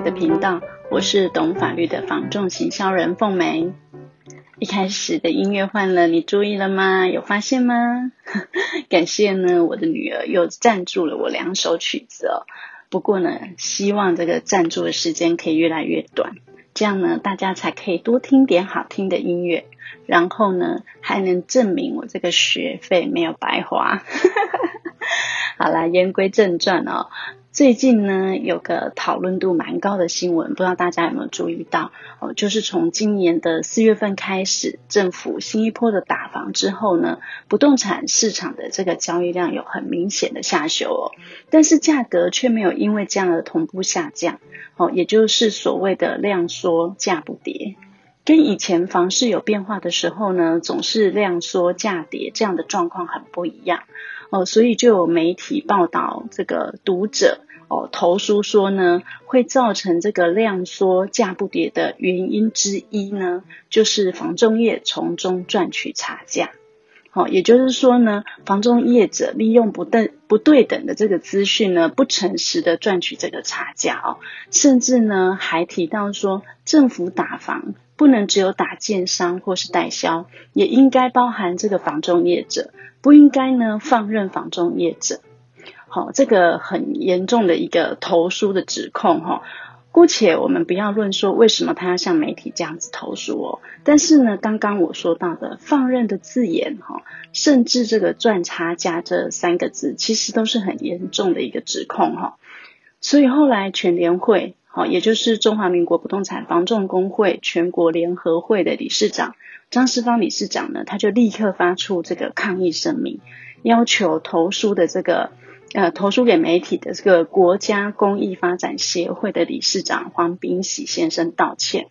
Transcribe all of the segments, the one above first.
到我的频道，我是懂法律的房仲行销人凤梅。一开始的音乐换了，你注意了吗？有发现吗？感谢呢，我的女儿又赞助了我两首曲子哦。不过呢，希望这个赞助的时间可以越来越短，这样呢，大家才可以多听点好听的音乐，然后呢，还能证明我这个学费没有白花。好啦，言归正传哦。最近呢，有个讨论度蛮高的新闻，不知道大家有没有注意到哦？就是从今年的四月份开始，政府新一波的打房之后呢，不动产市场的这个交易量有很明显的下修哦，但是价格却没有因为这样的同步下降哦，也就是所谓的量缩价不跌，跟以前房市有变化的时候呢，总是量缩价跌这样的状况很不一样。哦，所以就有媒体报道，这个读者哦投书说呢，会造成这个量缩价不跌的原因之一呢，就是房仲业从中赚取差价。好，也就是说呢，房仲业者利用不等不对等的这个资讯呢，不诚实的赚取这个差价哦，甚至呢还提到说，政府打房不能只有打建商或是代销，也应该包含这个房仲业者。不应该呢放任房仲业者，好，这个很严重的一个投诉的指控哈。姑且我们不要论说为什么他要向媒体这样子投诉哦，但是呢，刚刚我说到的放任的字眼哈，甚至这个赚差价这三个字，其实都是很严重的一个指控哈。所以后来全联会，好，也就是中华民国不动产房仲工会全国联合会的理事长。张世芳理事长呢，他就立刻发出这个抗议声明，要求投书的这个呃投书给媒体的这个国家公益发展协会的理事长黄炳喜先生道歉。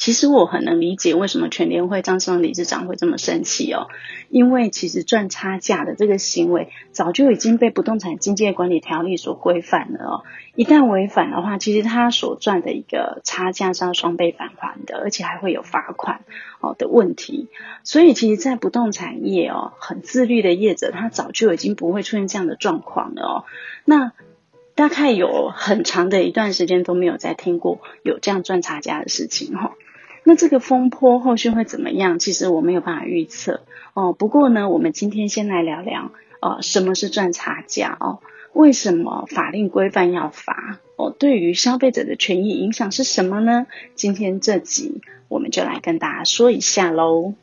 其实我很能理解为什么全联会张世芳理事长会这么生气哦，因为其实赚差价的这个行为早就已经被不动产经纪管理条例所规范了哦。一旦违反的话，其实他所赚的一个差价是要双倍返还的，而且还会有罚款哦的问题。所以，其实，在不动产业哦，很自律的业者，他早就已经不会出现这样的状况了哦。那大概有很长的一段时间都没有再听过有这样赚差价的事情哈。那这个风波后续会怎么样？其实我没有办法预测哦。不过呢，我们今天先来聊聊呃，什么是赚差价哦？为什么法令规范要罚哦？对于消费者的权益影响是什么呢？今天这集我们就来跟大家说一下喽。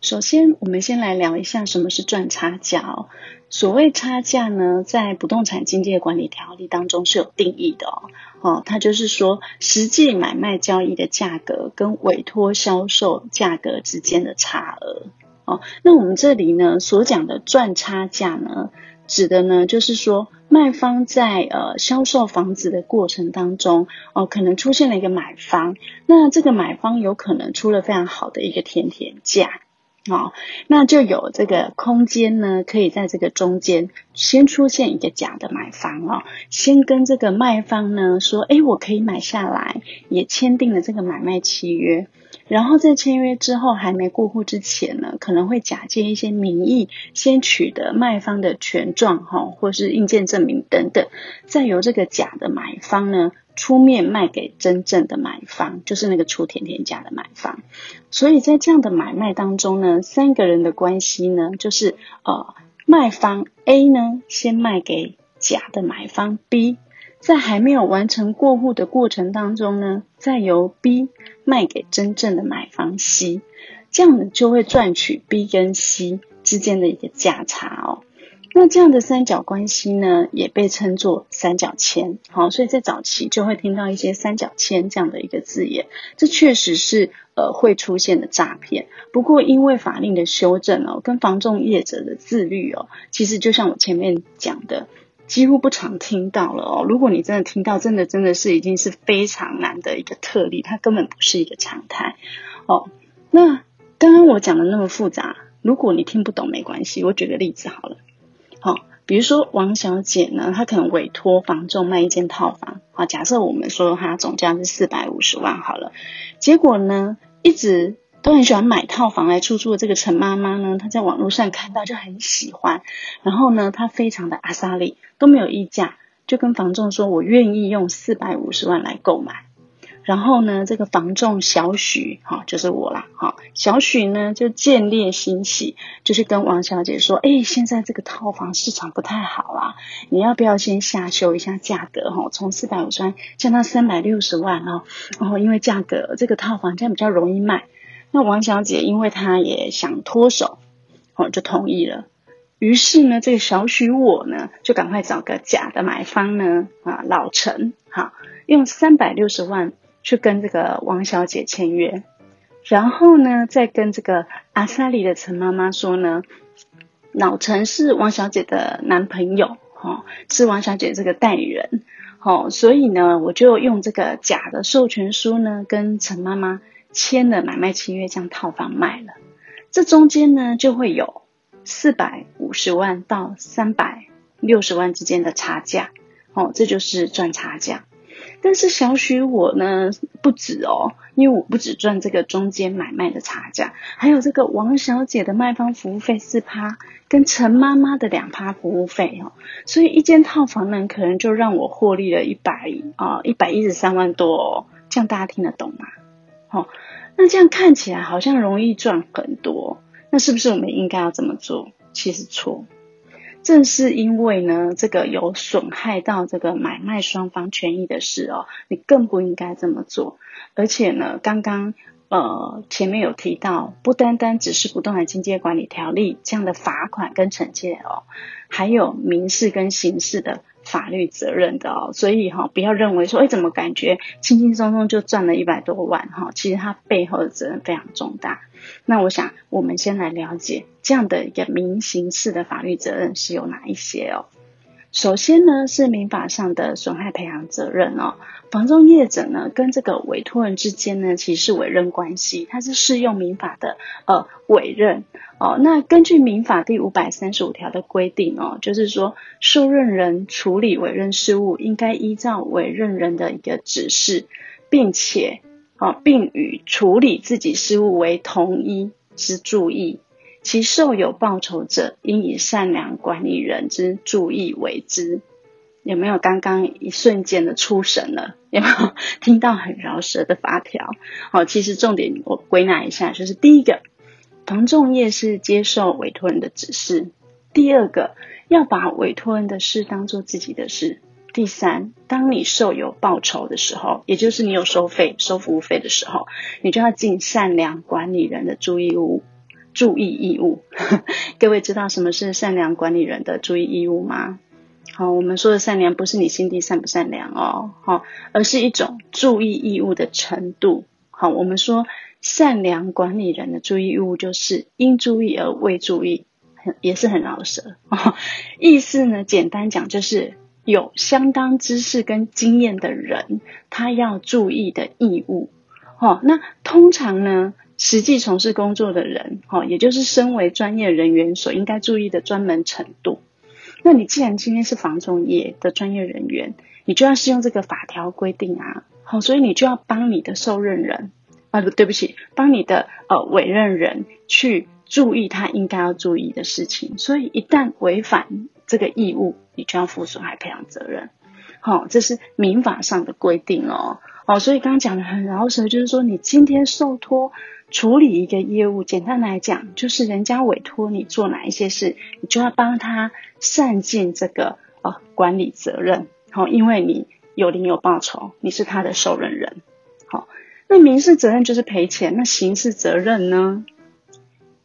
首先，我们先来聊一下什么是赚差价哦。所谓差价呢，在不动产经纪管理条例当中是有定义的哦。哦，它就是说实际买卖交易的价格跟委托销售价格之间的差额。哦，那我们这里呢所讲的赚差价呢，指的呢就是说卖方在呃销售房子的过程当中，哦，可能出现了一个买方，那这个买方有可能出了非常好的一个甜甜价。哦，那就有这个空间呢，可以在这个中间先出现一个假的买方哦，先跟这个卖方呢说，诶，我可以买下来，也签订了这个买卖契约，然后在签约之后还没过户之前呢，可能会假借一些名义，先取得卖方的权状哈，或是印鉴证明等等，再由这个假的买方呢。出面卖给真正的买方，就是那个出甜甜价的买方。所以在这样的买卖当中呢，三个人的关系呢，就是呃，卖方 A 呢先卖给假的买方 B，在还没有完成过户的过程当中呢，再由 B 卖给真正的买方 C，这样呢就会赚取 B 跟 C 之间的一个价差哦。那这样的三角关系呢，也被称作三角签。好，所以在早期就会听到一些三角签这样的一个字眼。这确实是呃会出现的诈骗。不过因为法令的修正哦，跟房仲业者的自律哦，其实就像我前面讲的，几乎不常听到了哦。如果你真的听到，真的真的是已经是非常难的一个特例，它根本不是一个常态哦。那刚刚我讲的那么复杂，如果你听不懂没关系，我举个例子好了。比如说王小姐呢，她可能委托房仲卖一间套房，好，假设我们说她总价是四百五十万好了，结果呢，一直都很喜欢买套房来出租的这个陈妈妈呢，她在网络上看到就很喜欢，然后呢，她非常的阿莎力都没有议价，就跟房仲说，我愿意用四百五十万来购买。然后呢，这个房仲小许，哈，就是我啦，哈，小许呢就见猎心喜，就是跟王小姐说，哎，现在这个套房市场不太好啊，你要不要先下修一下价格，哈，从四百五十万降到三百六十万哦，然后因为价格这个套房这样比较容易卖，那王小姐因为她也想脱手，哦，就同意了。于是呢，这个小许我呢就赶快找个假的买方呢，啊，老陈，哈，用三百六十万。去跟这个王小姐签约，然后呢，再跟这个阿萨里的陈妈妈说呢，老陈是王小姐的男朋友，哦，是王小姐这个代理人，哦，所以呢，我就用这个假的授权书呢，跟陈妈妈签了买卖契约，将套房卖了。这中间呢，就会有四百五十万到三百六十万之间的差价，哦，这就是赚差价。但是小许我呢不止哦，因为我不止赚这个中间买卖的差价，还有这个王小姐的卖方服务费四趴，跟陈妈妈的两趴服务费哦，所以一间套房呢可能就让我获利了一百啊一百一十三万多哦，这样大家听得懂吗？哦，那这样看起来好像容易赚很多，那是不是我们应该要这么做？其实错。正是因为呢，这个有损害到这个买卖双方权益的事哦，你更不应该这么做。而且呢，刚刚呃前面有提到，不单单只是不动产经纪管理条例这样的罚款跟惩戒哦，还有民事跟刑事的法律责任的哦。所以哈、哦，不要认为说，哎，怎么感觉轻轻松松就赚了一百多万哈、其实它背后的责任非常重大。那我想，我们先来了解这样的一个民刑事的法律责任是有哪一些哦。首先呢，是民法上的损害赔偿责任哦。房仲业者呢，跟这个委托人之间呢，其实是委任关系，它是适用民法的呃委任哦。那根据民法第五百三十五条的规定哦，就是说受任人处理委任事务，应该依照委任人的一个指示，并且。哦，并与处理自己事务为同一之注意，其受有报酬者，应以善良管理人之注意为之。有没有刚刚一瞬间的出神了？有没有听到很饶舌的发条？好，其实重点我归纳一下，就是第一个，房仲业是接受委托人的指示；第二个，要把委托人的事当做自己的事。第三，当你受有报酬的时候，也就是你有收费、收服务费的时候，你就要尽善良管理人的注意义务。注意义务，各位知道什么是善良管理人的注意义务吗？好，我们说的善良不是你心地善不善良哦，好，而是一种注意义务的程度。好，我们说善良管理人的注意义务就是应注意而未注意，也是很饶舌。意思呢，简单讲就是。有相当知识跟经验的人，他要注意的义务，哦，那通常呢，实际从事工作的人，哦，也就是身为专业人员所应该注意的专门程度。那你既然今天是房仲业的专业人员，你就要适用这个法条规定啊，好，所以你就要帮你的受任人啊，不对不起，帮你的呃委任人去注意他应该要注意的事情。所以一旦违反这个义务，你就要负损害赔偿责任，好、这是民法上的规定哦，哦，所以刚刚讲的很饶舌，就是说你今天受托处理一个业务，简单来讲，就是人家委托你做哪一些事，你就要帮他善尽这个呃管理责任，好、因为你有领有报酬，你是他的受任人，好、那民事责任就是赔钱，那刑事责任呢？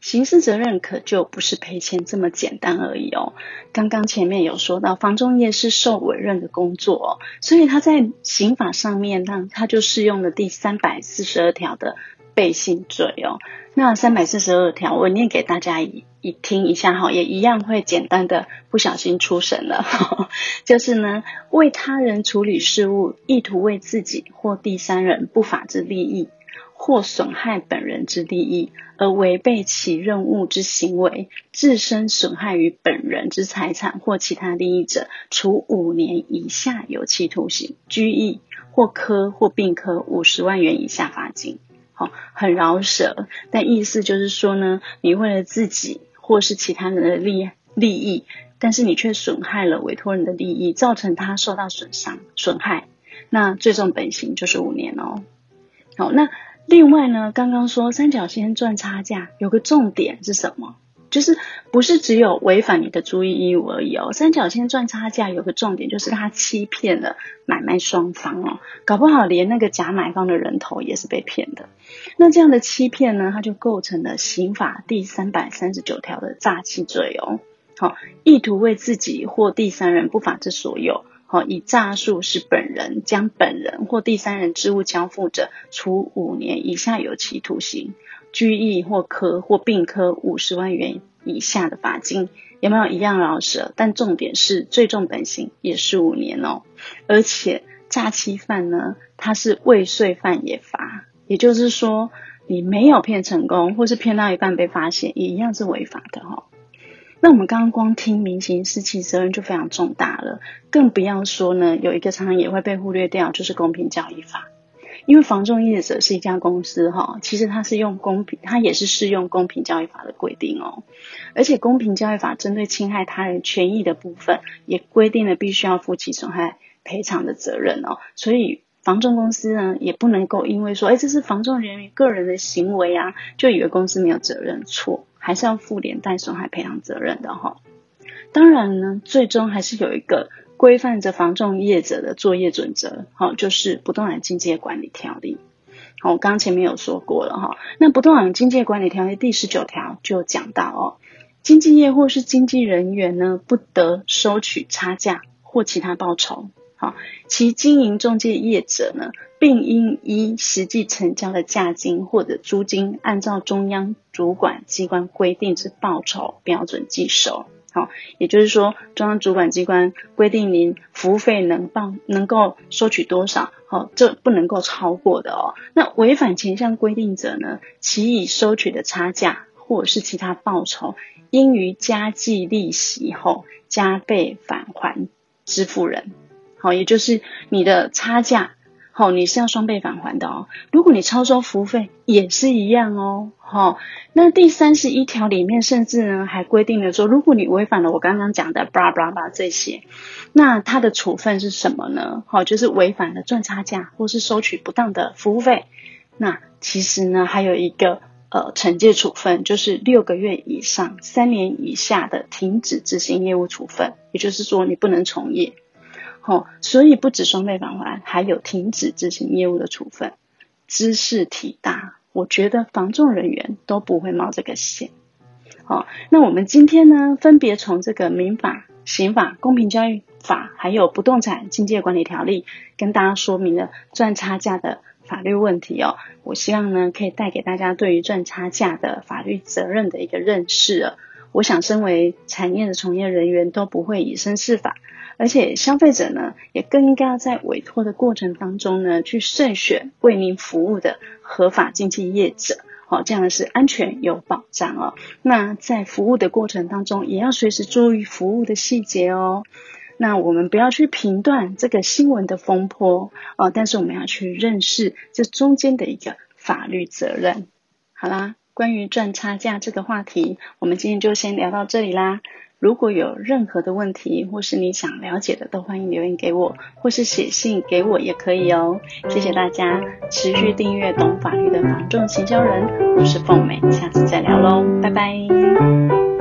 刑事责任可就不是赔钱这么简单而已哦。刚刚前面有说到，房仲业是受委任的工作哦，所以他在刑法上面，那他就适用了第三百四十二条的背信罪哦。那三百四十二条，我念给大家一一听一下哈，也一样会简单的不小心出神了。就是呢，为他人处理事务，意图为自己或第三人不法之利益。或损害本人之利益而违背其任务之行为，自身损害于本人之财产或其他利益者，处五年以下有期徒刑、拘役或科或并科五十万元以下罚金。好，很饶舌，但意思就是说呢，你为了自己或是其他人的利利益，但是你却损害了委托人的利益，造成他受到损伤、损害，那最重本刑就是五年哦。好，那另外呢，刚刚说三角线赚差价有个重点是什么？就是不是只有违反你的注意义务而已哦，三角线赚差价有个重点，就是他欺骗了买卖双方哦，搞不好连那个假买方的人头也是被骗的。那这样的欺骗呢，它就构成了刑法第三百三十九条的诈欺罪哦。好，意图为自己或第三人不法之所有，哦，以诈术使本人将本人或第三人之物交付者，处五年以下有期徒刑。拘役或科或并科五十万元以下的罚金，有没有一样饶舌？但重点是最重本刑也是五年哦，而且诈欺犯呢，他是未遂犯也罚，也就是说你没有骗成功，或是骗到一半被发现，也一样是违法的哈、哦。那我们刚刚光听民刑事其责任就非常重大了，更不要说呢，有一个常常也会被忽略掉，就是公平交易法。因为房仲业者是一家公司哈，其实它是用公平，它也是适用公平交易法的规定哦。而且公平交易法针对侵害他人权益的部分，也规定了必须要负起损害赔偿的责任哦。所以房仲公司呢，也不能够因为说，哎，这是房仲人员个人的行为啊，就以为公司没有责任，错，还是要负连带损害赔偿责任的哈。当然呢，最终还是有一个。规范着房仲业者的作业准则，好，就是不动产经纪管理条例。好，我刚刚前面有说过了哈。那不动产经纪管理条例第十九条就讲到哦，经纪业或是经纪人员呢，不得收取差价或其他报酬。好，其经营中介业者呢，并应依实际成交的价金或者租金，按照中央主管机关规定之报酬标准计收。好，也就是说，中央主管机关规定您服务费能报能够收取多少，好，这不能够超过的哦。那违反前项规定者呢，其已收取的差价或者是其他报酬，应于加计利息后加倍返还支付人。好，也就是你的差价。好，你是要双倍返还的哦。如果你超收服务费，也是一样哦。好，那第三十一条里面甚至呢还规定了说，如果你违反了我刚刚讲的巴拉巴拉这些，那它的处分是什么呢？好，就是违反了赚差价或是收取不当的服务费。那其实呢还有一个呃惩戒处分，就是六个月以上三年以下的停止执行业务处分，也就是说你不能从业。哦，所以不止双倍返还，还有停止执行业务的处分。兹事体大，我觉得防仲人员都不会冒这个险。好，那我们今天呢，分别从这个民法、刑法、公平交易法，还有不动产经纪管理条例，跟大家说明了赚差价的法律问题哦。我希望呢，可以带给大家对于赚差价的法律责任的一个认识。我想，身为产业的从业人员都不会以身试法，而且消费者呢，也更应该要在委托的过程当中呢，去慎选为您服务的合法经纪业者，好，这样是安全有保障哦。那在服务的过程当中，也要随时注意服务的细节哦。那我们不要去评断这个新闻的风波哦，但是我们要去认识这中间的一个法律责任。好啦。关于赚差价这个话题，我们今天就先聊到这里啦。如果有任何的问题，或是你想了解的，都欢迎留言给我，或是写信给我也可以哦。谢谢大家，持续订阅懂法律的房仲行销人，我是凤美，下次再聊喽，拜拜。